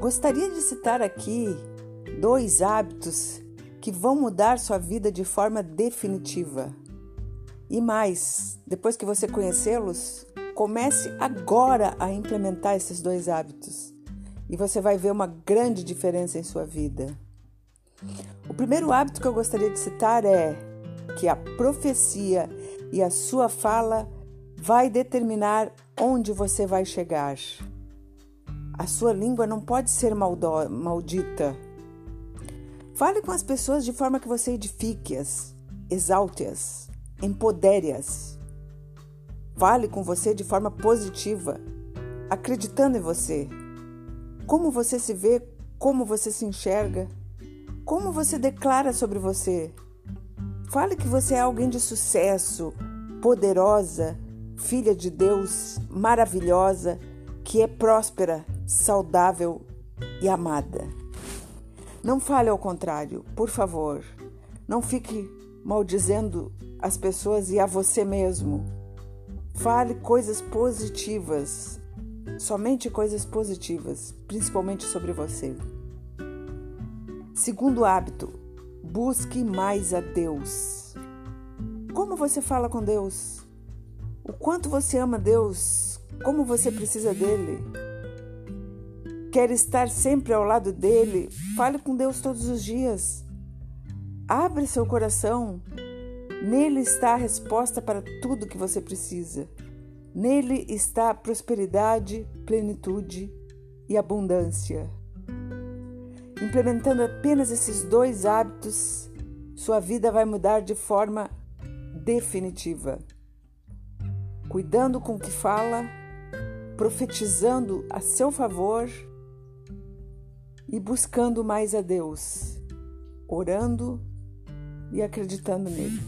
Gostaria de citar aqui dois hábitos que vão mudar sua vida de forma definitiva. E mais, depois que você conhecê-los, comece agora a implementar esses dois hábitos e você vai ver uma grande diferença em sua vida. O primeiro hábito que eu gostaria de citar é que a profecia e a sua fala vai determinar onde você vai chegar. A sua língua não pode ser maldita. Fale com as pessoas de forma que você edifique-as, exalte-as, empodere-as. Fale com você de forma positiva, acreditando em você. Como você se vê, como você se enxerga, como você declara sobre você. Fale que você é alguém de sucesso, poderosa, filha de Deus, maravilhosa, que é próspera, saudável e amada. Não fale ao contrário, por favor. Não fique maldizendo as pessoas e a você mesmo. Fale coisas positivas, somente coisas positivas, principalmente sobre você. Segundo hábito, busque mais a Deus. Como você fala com Deus? O quanto você ama Deus? Como você precisa dele? Quer estar sempre ao lado dele? Fale com Deus todos os dias. Abre seu coração. Nele está a resposta para tudo que você precisa. Nele está prosperidade, plenitude e abundância. Implementando apenas esses dois hábitos, sua vida vai mudar de forma definitiva cuidando com o que fala, profetizando a seu favor e buscando mais a Deus, orando e acreditando nele.